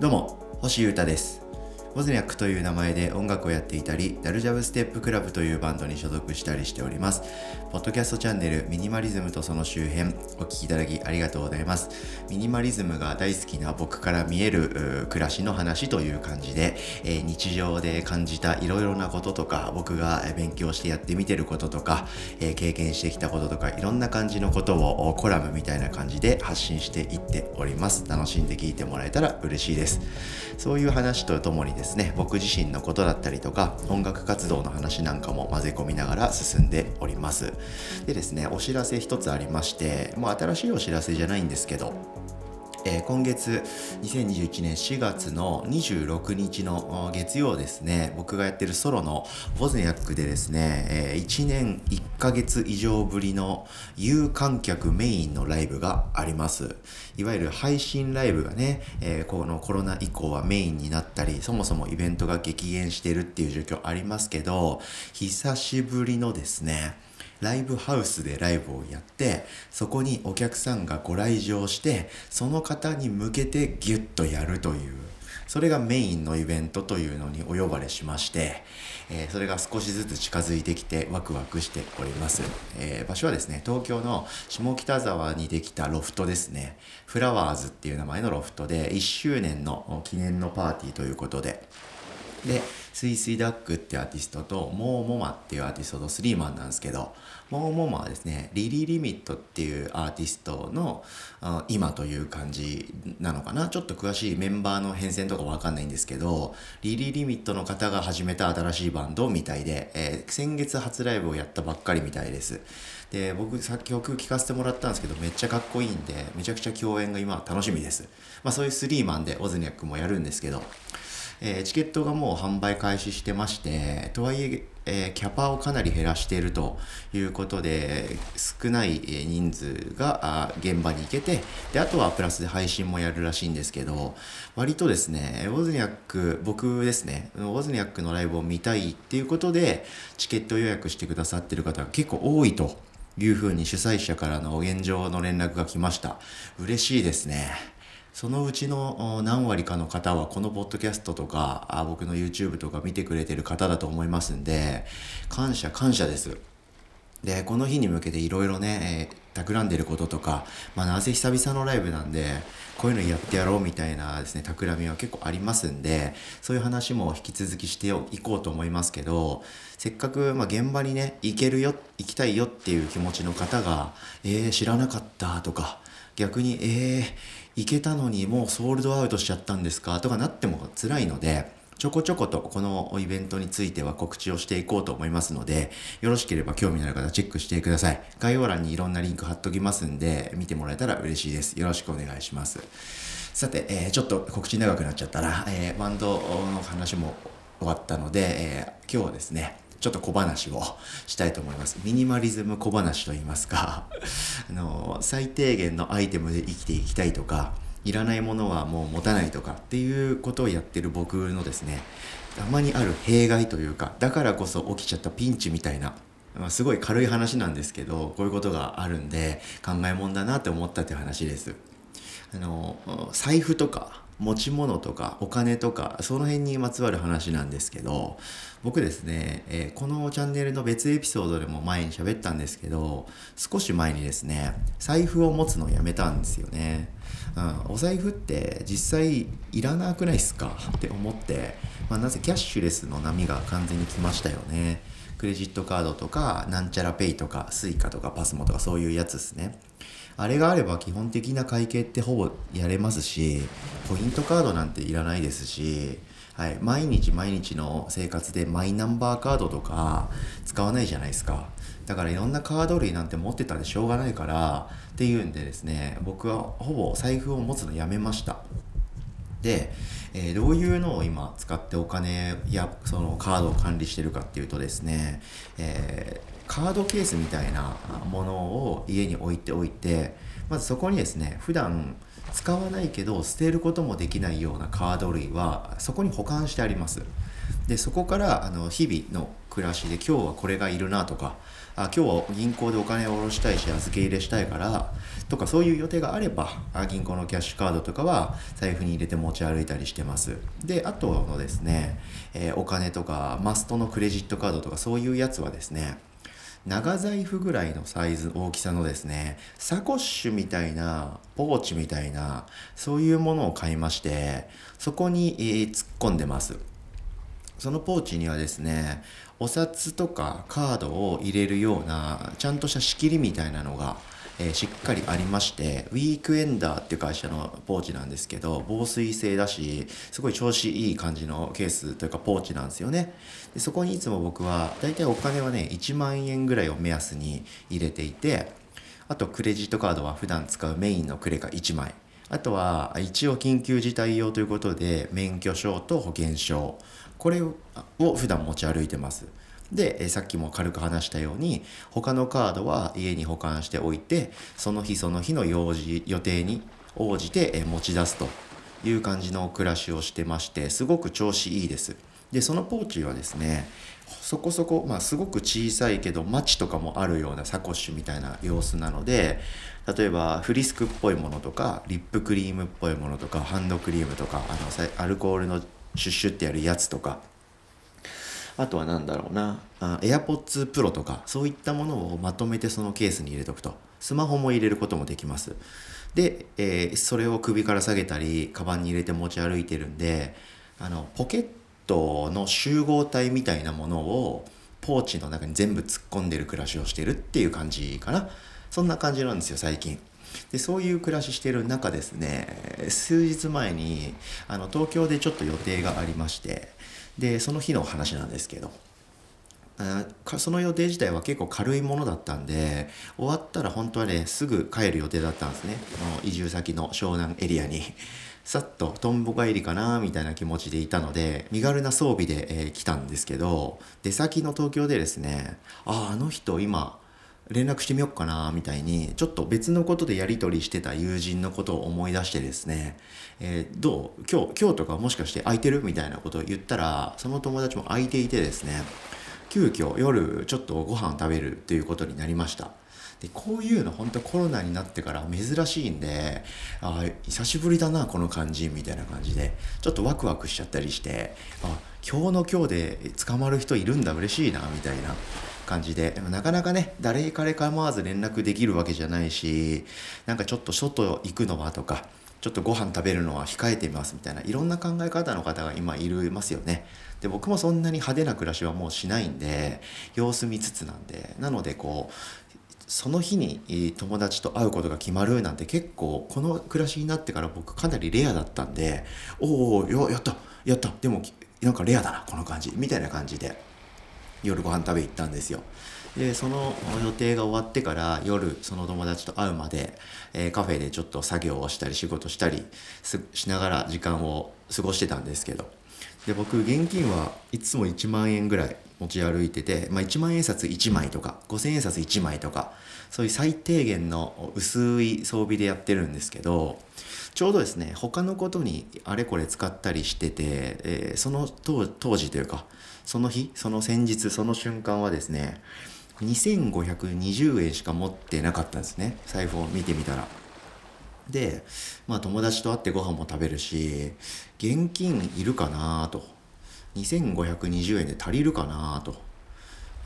どうも星優太です。ウォズニャックという名前で音楽をやっていたり、ダルジャブステップクラブというバンドに所属したりしております。ポッドキャストチャンネルミニマリズムとその周辺、お聴きいただきありがとうございます。ミニマリズムが大好きな僕から見える暮らしの話という感じで、えー、日常で感じたいろいろなこととか、僕が勉強してやってみてることとか、えー、経験してきたこととか、いろんな感じのことをコラムみたいな感じで発信していっております。楽しんで聞いてもらえたら嬉しいです。そういう話とともにですですね僕自身のことだったりとか音楽活動の話なんかも混ぜ込みながら進んでおります。でですねお知らせ一つありましてもう新しいお知らせじゃないんですけどえー、今月2021年4月の26日の月曜ですね僕がやってるソロのボズニャックでですね、えー、1年1ヶ月以上ぶりの有観客メインのライブがあります。いわゆる配信ライブがね、えー、このコロナ以降はメインになったりそもそもイベントが激減してるっていう状況ありますけど久しぶりのですねライブハウスでライブをやってそこにお客さんがご来場してその方に向けてギュッとやるというそれがメインのイベントというのにお呼ばれしまして、えー、それが少しずつ近づいてきてワクワクしております、えー、場所はですね東京の下北沢にできたロフトですね。フラワーズっていう名前のロフトで1周年の記念のパーティーということで。でスイスイダックっていうアーティストとモーモマっていうアーティストとスリーマンなんですけどモーモマはですねリリー・リミットっていうアーティストの今という感じなのかな？ちょっと詳しいメンバーの変遷とかわかんないんですけどリリー・リミットの方が始めた新しいバンドみたいで、えー、先月初ライブをやったばっかりみたいです。で僕さっき曲聴かせてもらったんですけどめっちゃかっこいいんでめちゃくちゃ共演が今楽しみです。まあそういうスリーマンでオズニャックもやるんですけどえー、チケットがもう販売開始してまして、とはいええー、キャパをかなり減らしているということで、少ない人数が現場に行けて、で、あとはプラスで配信もやるらしいんですけど、割とですね、ウォズニャック、僕ですね、ウォズニャックのライブを見たいっていうことで、チケット予約してくださってる方が結構多いというふうに主催者からの現状の連絡が来ました。嬉しいですね。そのうちの何割かの方はこのポッドキャストとか僕の YouTube とか見てくれてる方だと思いますんで感謝感謝です。でこの日に向けていろいろね、えー、企んでることとか、まあ、なぜ久々のライブなんでこういうのやってやろうみたいなですね企みは結構ありますんでそういう話も引き続きしていこうと思いますけどせっかく、まあ、現場にね行けるよ行きたいよっていう気持ちの方が「えー、知らなかった」とか逆に「えー、行けたのにもうソールドアウトしちゃったんですか？とかなっても辛いので、ちょこちょことこのイベントについては告知をしていこうと思いますので、よろしければ興味のある方チェックしてください。概要欄にいろんなリンク貼っときますんで、見てもらえたら嬉しいです。よろしくお願いします。さて、えー、ちょっと告知長くなっちゃったら、えー、バンドの話も終わったので、えー、今日はですね、ちょっと小話をしたいと思います。ミニマリズム小話と言いますか あの、最低限のアイテムで生きていきたいとか、いらないものはもう持たないとかっていうことをやってる僕のですね、たまにある弊害というか、だからこそ起きちゃったピンチみたいな、まあ、すごい軽い話なんですけど、こういうことがあるんで、考えもんだなって思ったという話です。あの、財布とか、持ち物とかお金とかその辺にまつわる話なんですけど僕ですね、えー、このチャンネルの別エピソードでも前に喋ったんですけど少し前にですね財布を持つのをやめたんですよね、うん、お財布って実際いらなくないっすか？って思って、まあ、なぜキャッシュレスの波が完全に来ましたよね。クレジットカードとかなんちゃらペイとか Suica とかパスモとかそういうやつですね。あれがあれば基本的な会計ってほぼやれますし、ポイントカードなんていらないですし、はい、毎日毎日の生活でマイナンバーカードとか使わないじゃないですか。だからいろんなカード類なんて持ってたんでしょうがないからっていうんでですね、僕はほぼ財布を持つのやめました。で、えー、どういうのを今使ってお金やそのカードを管理してるかっていうとですね、えーカードケースみたいなものを家に置いておいてまずそこにですね普段使わないけど捨てることもできないようなカード類はそこに保管してあります。でそこからあの日々の暮らしで今日はこれがいるなとかあ今日は銀行でお金を下ろしたいし預け入れしたいからとかそういう予定があればあ銀行のキャッシュカードとかは財布に入れて持ち歩いたりしてますであとのですね、えー、お金とかマストのクレジットカードとかそういうやつはですね長財布ぐらいのサイズ大きさのですねサコッシュみたいなポーチみたいなそういうものを買いましてそこに、えー、突っ込んでます。そのポーチにはですねお札とかカードを入れるようなちゃんとした仕切りみたいなのが、えー、しっかりありましてウィークエンダーっていう会社のポーチなんですけど防水性だしすごい調子いい感じのケースというかポーチなんですよね。でそこにいつも僕はだいたいお金はね1万円ぐらいを目安に入れていてあとクレジットカードは普段使うメインのクレカ1枚。あとは一応緊急事態用ということで免許証と保険証これを普段持ち歩いてます。で、さっきも軽く話したように他のカードは家に保管しておいてその日その日の用事予定に応じて持ち出すという感じの暮らしをしてましてすごく調子いいです。でそのポーチはですねそこそこ、まあ、すごく小さいけどマチとかもあるようなサコッシュみたいな様子なので例えばフリスクっぽいものとかリップクリームっぽいものとかハンドクリームとかあのアルコールのシュッシュってやるやつとか。あとは何だろうなあ AirPods Pro とかそういったものをまとめてそのケースに入れとくと。スマホも入れることもできます。で、えー、それを首から下げたりカバンに入れて持ち歩いてるんであのポケットトの集合体みたいなものをポーチの中に全部突っ込んでる暮らしをしてるっていう感じかな。そんな感じなんですよ最近。でそういう暮らししてる中ですね数日前にあの東京でちょっと予定がありましてでその日の話なんですけどあその予定自体は結構軽いものだったんで終わったら本当はねすぐ帰る予定だったんですね。移住先の湘南エリアに。さっととんぼ帰りかなみたいな気持ちでいたので身軽な装備で、えー、来たんですけど出先の東京でですねあああの人今連絡してみようかなみたいにちょっと別のことでやり取りしてた友人のことを思い出してですね、えー、どう？今日今日とかもしかして空いてる？みたいなことを言ったらその友達も空いていてですね急遽夜ちょっとご飯食べるということになりました。でこういうの本当コロナになってから珍しいんであ久しぶりだなこの感じみたいな感じでちょっとワクワクしちゃったりしてあ今日の今日で捕まる人いるんだ嬉しいなみたいな感じででもなかなかね誰彼構わず連絡できるわけじゃないしなんかちょっと外行くのはとかちょっとご飯食べるのは控えてみますみたいないろんな考え方の方が今いるますよね。で僕もそんなに派手な暮らしはもうしないんで様子見つつなんでなのでこうその日に友達と会うことが決まるなんて結構この暮らしになってから僕かなりレアだったんでおおやったやったでもなんかレアだなこの感じみたいな感じで夜ご飯食べ行ったんですよ。でその予定が終わってから夜その友達と会うまで、えー、カフェでちょっと作業をしたり仕事したりしながら時間を過ごしてたんですけど。で僕現金はいつも1万円ぐらい持ち歩いてて、まあ、1万円札1枚とか5000円札1枚とかそういう最低限の薄い装備でやってるんですけどちょうどですね他のことにあれこれ使ったりしてて、えー、その当時というかその日その先日その瞬間はですね2520円しか持ってなかったんですね。財布を見てみたら。でまあ友達と会ってご飯も食べるし現金いるかなと。2520円で足りるかなと。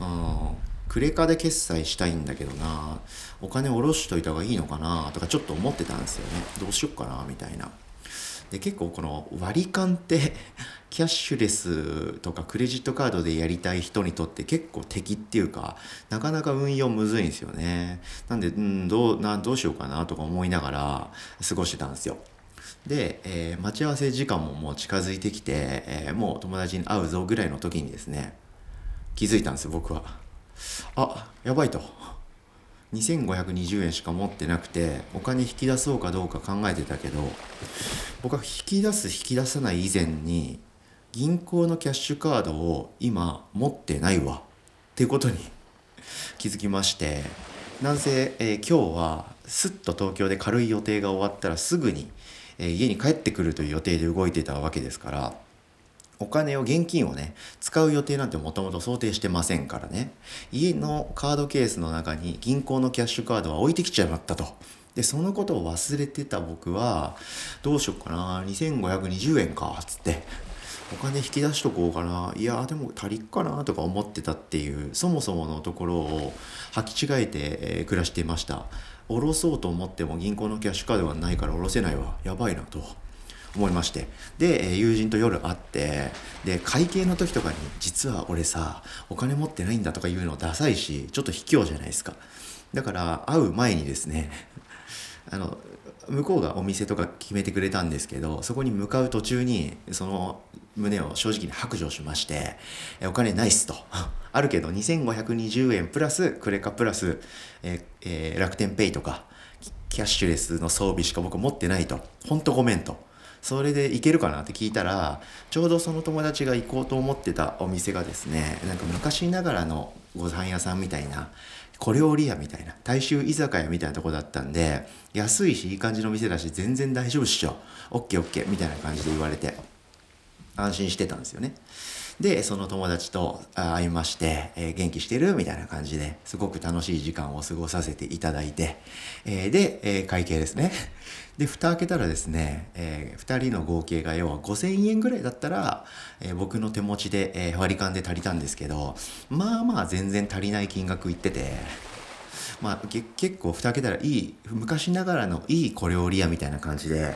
うんクレカで決済したいんだけどな。お金下ろしといた方がいいのかなとかちょっと思ってたんですよね。どうしよっかなみたいな。で結構この割り勘って キャッシュレスとかクレジットカードでやりたい人にとって結構敵っていうかなかなか運用むずいんですよね。なんでうんどうなどうしようかなとか思いながら過ごしてたんですよ。で、えー、待ち合わせ時間ももう近づいてきて、えー、もう友達に会うぞぐらいの時にですね気づいたんですよ僕は。あやばいと。2520円しか持ってなくてお金引き出そうかどうか考えてたけど僕は引き出す引き出さない以前に銀行のキャッシュカードを今持ってないわ。っていうことに 気づきましてなんせ、えー、今日はすっと東京で軽い予定が終わったらすぐに、えー、家に帰ってくるという予定で動いてたわけですからお金を現金をね使う予定なんてもともと想定してませんからね。家のカードケースの中に銀行のキャッシュカードは置いてきちゃまったと。でそのことを忘れてた僕はどうしようかな2520円かっつってお金引き出しとこうかないやでも足りっかなとか思ってたっていうそもそものところを履き違えて、え、暮らしていました。下ろそうと思っても銀行のキャッシュカードがないから下ろせないわ。やばいなと。思いまして。で友人と夜会ってで会計の時とかに実は俺さお金持ってないんだとか言うのダサいしちょっと卑怯じゃないですか。だから会う前にですね あの向こうがお店とか決めてくれたんですけどそこに向かう途中にその胸を正直に白状しましてお金ないっすと。あるけど2520円プラスクレカプラス、ええ、楽天ペイとかキャッシュレスの装備しか僕持ってないと。ほんとごめんと。それで行けるかなって聞いたらちょうどその友達が行こうと思ってたお店がですねなんか昔ながらのご飯屋さんみたいな小料理屋みたいな大衆居酒屋みたいなとこだったんで安いしいい感じの店だし全然大丈夫っしょ。OKOK みたいな感じで言われて安心してたんですよね。でその友達と会いまして、えー、元気してる？みたいな感じですごく楽しい時間を過ごさせていただいて、えー、で、えー、会計ですね。で蓋開けたらですね、えー、2人の合計が要は5000円ぐらいだったら、えー、僕の手持ちで、えー、割り勘で足りたんですけどまあまあ全然足りない金額いっててまあ結構蓋開けたらいい昔ながらのいい小料理屋みたいな感じで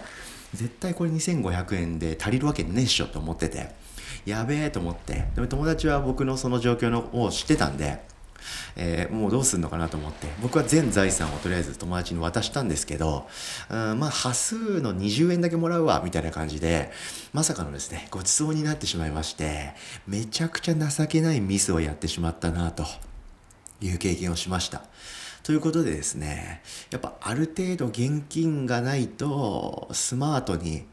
絶対これ2500円で足りるわけねえっしょと思ってて。やべえと思って。でも友達は僕のその状況のを知ってたんでえー、もうどうすんのかなと思って。僕は全財産をとりあえず友達に渡したんですけど、うん、まあ端数の20円だけもらうわみたいな感じでまさかのですねごちそうになってしまいましてめちゃくちゃ情けないミスをやってしまったなと。いう経験をしました。ということでですねやっぱある程度現金がないとスマートに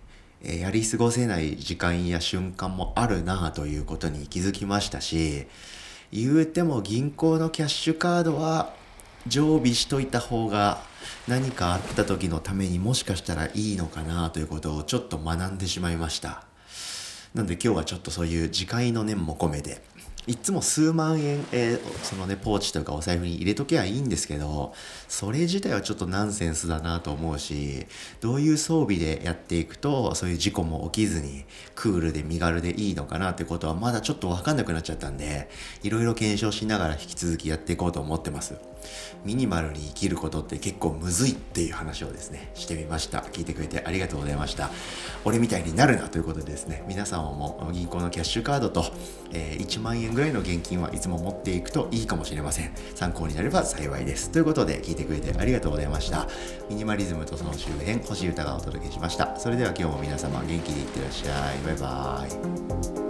やり過ごせない時間や瞬間もあるなということに気づきましたし言うても銀行のキャッシュカードは常備しといた方が何かあった時のためにもしかしたらいいのかなということをちょっと学んでしまいました。なので今日はちょっとそういう自戒の念も込めていつも数万円、えー、そのね、ポーチとかお財布に入れとけばいいんですけど、それ自体はちょっとナンセンスだなと思うし、どういう装備でやっていくと、そういう事故も起きずに、クールで身軽でいいのかなってことはまだちょっとわかんなくなっちゃったんで、いろいろ検証しながら引き続きやっていこうと思ってます。ミニマルに生きることって結構むずいっていう話をですね、してみました。聞いてくれてありがとうございました。俺みたいになるなということでですね、皆さんも銀行のキャッシュカードと、えー、1万円ぐらいの現金はいつも持っていくといいかもしれません。参考になれば幸いです。ということで、聞いてくれてありがとうございました。ミニマリズムとその周辺、星歌がお届けしました。それでは今日も皆様元気にいってらっしゃい。バイバーイ。